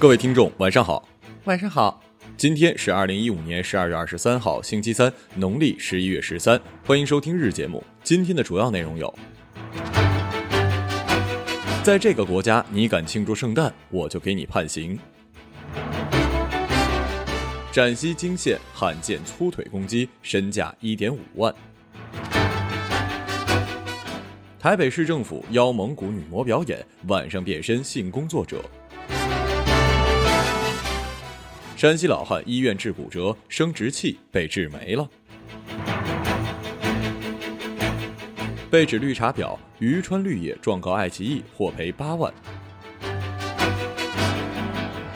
各位听众，晚上好。晚上好，今天是二零一五年十二月二十三号，星期三，农历十一月十三。欢迎收听日节目。今天的主要内容有：在这个国家，你敢庆祝圣诞，我就给你判刑。陕西泾县罕见粗腿公鸡，身价一点五万。台北市政府邀蒙古女模表演，晚上变身性工作者。山西老汉医院治骨折，生殖器被治没了。被指绿茶婊，于川绿野状告爱奇艺，获赔八万。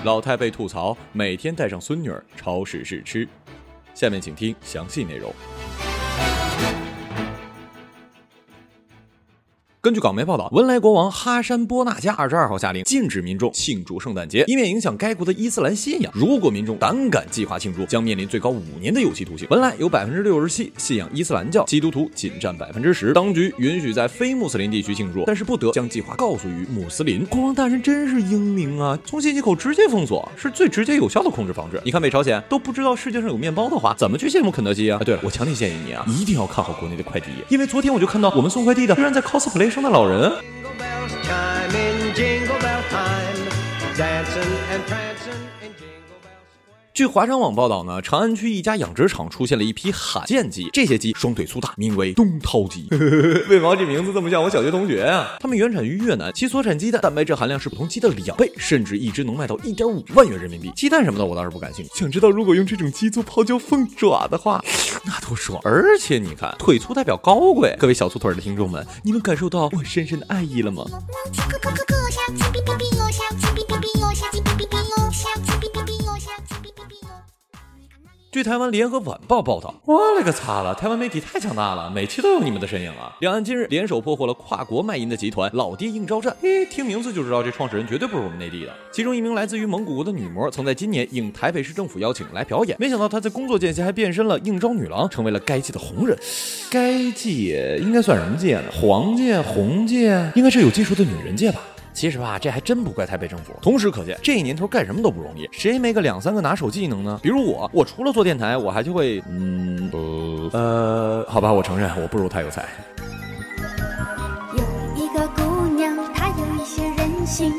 老太被吐槽每天带上孙女儿超市试吃。下面请听详细内容。根据港媒报道，文莱国王哈山波纳加二十二号下令禁止民众庆祝圣诞节，以免影响该国的伊斯兰信仰。如果民众胆敢计划庆祝，将面临最高五年的有期徒刑。文莱有百分之六十七信仰伊斯兰教，基督徒仅占百分之十。当局允许在非穆斯林地区庆祝，但是不得将计划告诉于穆斯林。国王大人真是英明啊，从信息口直接封锁，是最直接有效的控制方式。你看北朝鲜都不知道世界上有面包的话，怎么去羡慕肯德基啊？啊对了，我强烈建议你啊，一定要看好国内的快递业，因为昨天我就看到我们送快递的居然在 cosplay 圣诞老人。据华商网报道呢，长安区一家养殖场出现了一批罕见鸡，这些鸡双腿粗大，名为东涛鸡。为毛这名字这么像我小学同学啊？它们原产于越南，其所产鸡蛋蛋白质含量是普通鸡的两倍，甚至一只能卖到一点五万元人民币。鸡蛋什么的我倒是不感兴趣，想知道如果用这种鸡做泡椒凤爪的话，那多爽！而且你看，腿粗代表高贵，各位小粗腿的听众们，你们感受到我深深的爱意了吗？据台湾联合晚报报道，我勒个擦了！台湾媒体太强大了，每期都有你们的身影啊！两岸今日联手破获了跨国卖淫的集团老爹应招战。诶，听名字就知道这创始人绝对不是我们内地的。其中一名来自于蒙古国的女模，曾在今年应台北市政府邀请来表演，没想到她在工作间隙还变身了应招女郎，成为了该界的红人。该界应该算什么界呢？黄界、红界，应该是有技术的女人界吧？其实吧，这还真不怪台北政府。同时可见，这年头干什么都不容易，谁没个两三个拿手技能呢？比如我，我除了做电台，我还就会，嗯，呃，呃，好吧，我承认我不如他有才。有一个姑娘，她有一些任性，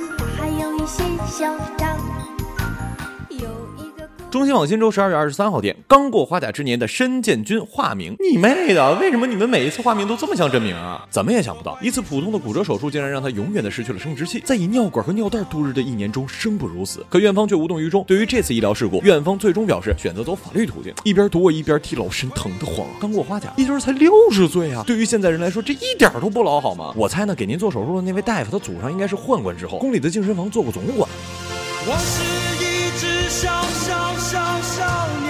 中新网新洲十二月二十三号电，刚过花甲之年的申建军化名，你妹的！为什么你们每一次化名都这么像真名啊？怎么也想不到，一次普通的骨折手术竟然让他永远的失去了生殖器，在以尿管和尿袋度日的一年中生不如死。可院方却无动于衷。对于这次医疗事故，院方最终表示选择走法律途径，一边躲一边替老身疼得慌。刚过花甲，一对才六十岁啊！对于现在人来说，这一点都不老好吗？我猜呢，给您做手术的那位大夫，他祖上应该是宦官之后，宫里的净身房做过总管。我是只笑笑笑笑。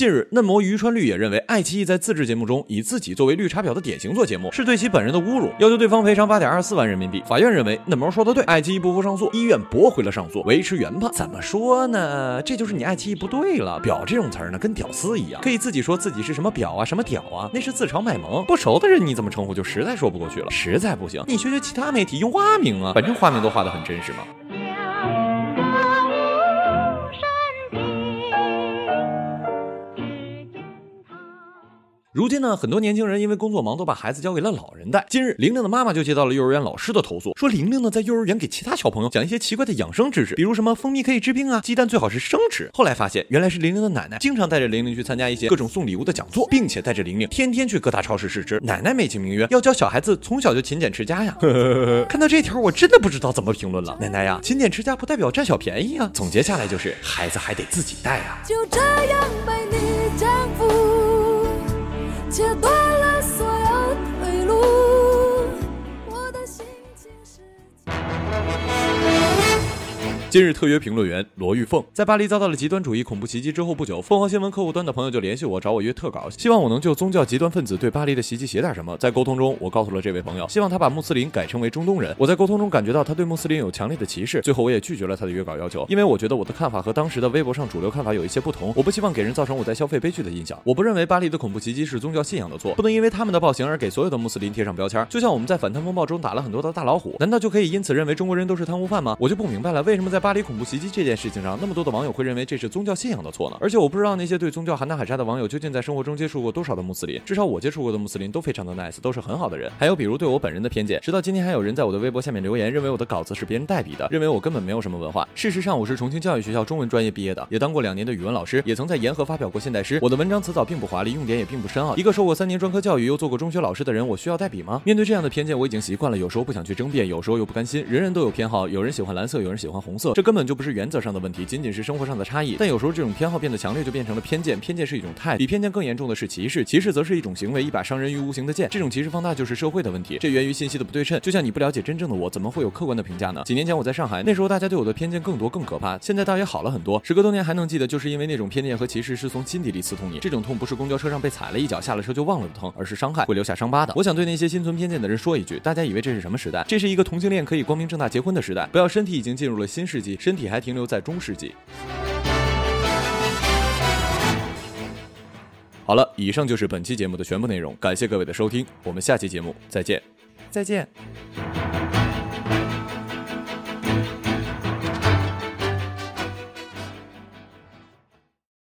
近日，嫩模于川绿也认为，爱奇艺在自制节目中以自己作为绿茶婊的典型做节目，是对其本人的侮辱，要求对方赔偿八点二四万人民币。法院认为嫩模说的对，爱奇艺不服上诉，医院驳回了上诉，维持原判。怎么说呢？这就是你爱奇艺不对了。婊这种词儿呢，跟屌丝一样，可以自己说自己是什么婊啊，什么屌啊，那是自嘲卖萌。不熟的人你怎么称呼，就实在说不过去了。实在不行，你学学其他媒体用化名啊，反正化名都画得很真实嘛。如今呢，很多年轻人因为工作忙，都把孩子交给了老人带。近日，玲玲的妈妈就接到了幼儿园老师的投诉，说玲玲呢在幼儿园给其他小朋友讲一些奇怪的养生知识，比如什么蜂蜜可以治病啊，鸡蛋最好是生吃。后来发现，原来是玲玲的奶奶经常带着玲玲去参加一些各种送礼物的讲座，并且带着玲玲天天去各大超市试吃。奶奶美其名曰要教小孩子从小就勤俭持家呀。看到这条，我真的不知道怎么评论了。奶奶呀，勤俭持家不代表占小便宜啊。总结下来就是，孩子还得自己带啊。就这样被你征服，切断了所有今日特约评论员罗玉凤在巴黎遭到了极端主义恐怖袭击之后不久，凤凰新闻客户端的朋友就联系我，找我约特稿，希望我能就宗教极端分子对巴黎的袭击写点什么。在沟通中，我告诉了这位朋友，希望他把穆斯林改称为中东人。我在沟通中感觉到他对穆斯林有强烈的歧视，最后我也拒绝了他的约稿要求，因为我觉得我的看法和当时的微博上主流看法有一些不同，我不希望给人造成我在消费悲剧的印象。我不认为巴黎的恐怖袭击是宗教信仰的错，不能因为他们的暴行而给所有的穆斯林贴上标签。就像我们在反贪风暴中打了很多的大老虎，难道就可以因此认为中国人都是贪污犯吗？我就不明白了，为什么在巴黎恐怖袭击这件事情上，那么多的网友会认为这是宗教信仰的错呢？而且我不知道那些对宗教喊打喊杀的网友究竟在生活中接触过多少的穆斯林，至少我接触过的穆斯林都非常的 nice，都是很好的人。还有比如对我本人的偏见，直到今天还有人在我的微博下面留言，认为我的稿子是别人代笔的，认为我根本没有什么文化。事实上，我是重庆教育学校中文专业毕业的，也当过两年的语文老师，也曾在延河发表过现代诗。我的文章词藻并不华丽，用典也并不深奥。一个受过三年专科教育又做过中学老师的人，我需要代笔吗？面对这样的偏见，我已经习惯了，有时候不想去争辩，有时候又不甘心。人人都有偏好，有人喜欢蓝色，有人喜欢红色，这根本就不是原则上的问题，仅仅是生活上的差异。但有时候这种偏好变得强烈，就变成了偏见。偏见是一种态度，比偏见更严重的是歧视。歧视则是一种行为，一把伤人于无形的剑。这种歧视放大就是社会的问题，这源于信息的不对称。就像你不了解真正的我，怎么会有客观的评价呢？几年前我在上海，那时候大家对我的偏见更多更可怕，现在倒也好了很多。时隔多年还能记得，就是因为那种偏见和歧视是从心底里刺痛你。这种痛不是公交车上被踩了一脚，下了车就忘了的疼，而是伤害，会留下伤疤的。我想对那些心存偏见的人说一句：大家以为这是什么时代？这是一个同性恋可以光明正大结婚的时代。不要身体已经进入了新世身体还停留在中世纪。好了，以上就是本期节目的全部内容，感谢各位的收听，我们下期节目再见，再见。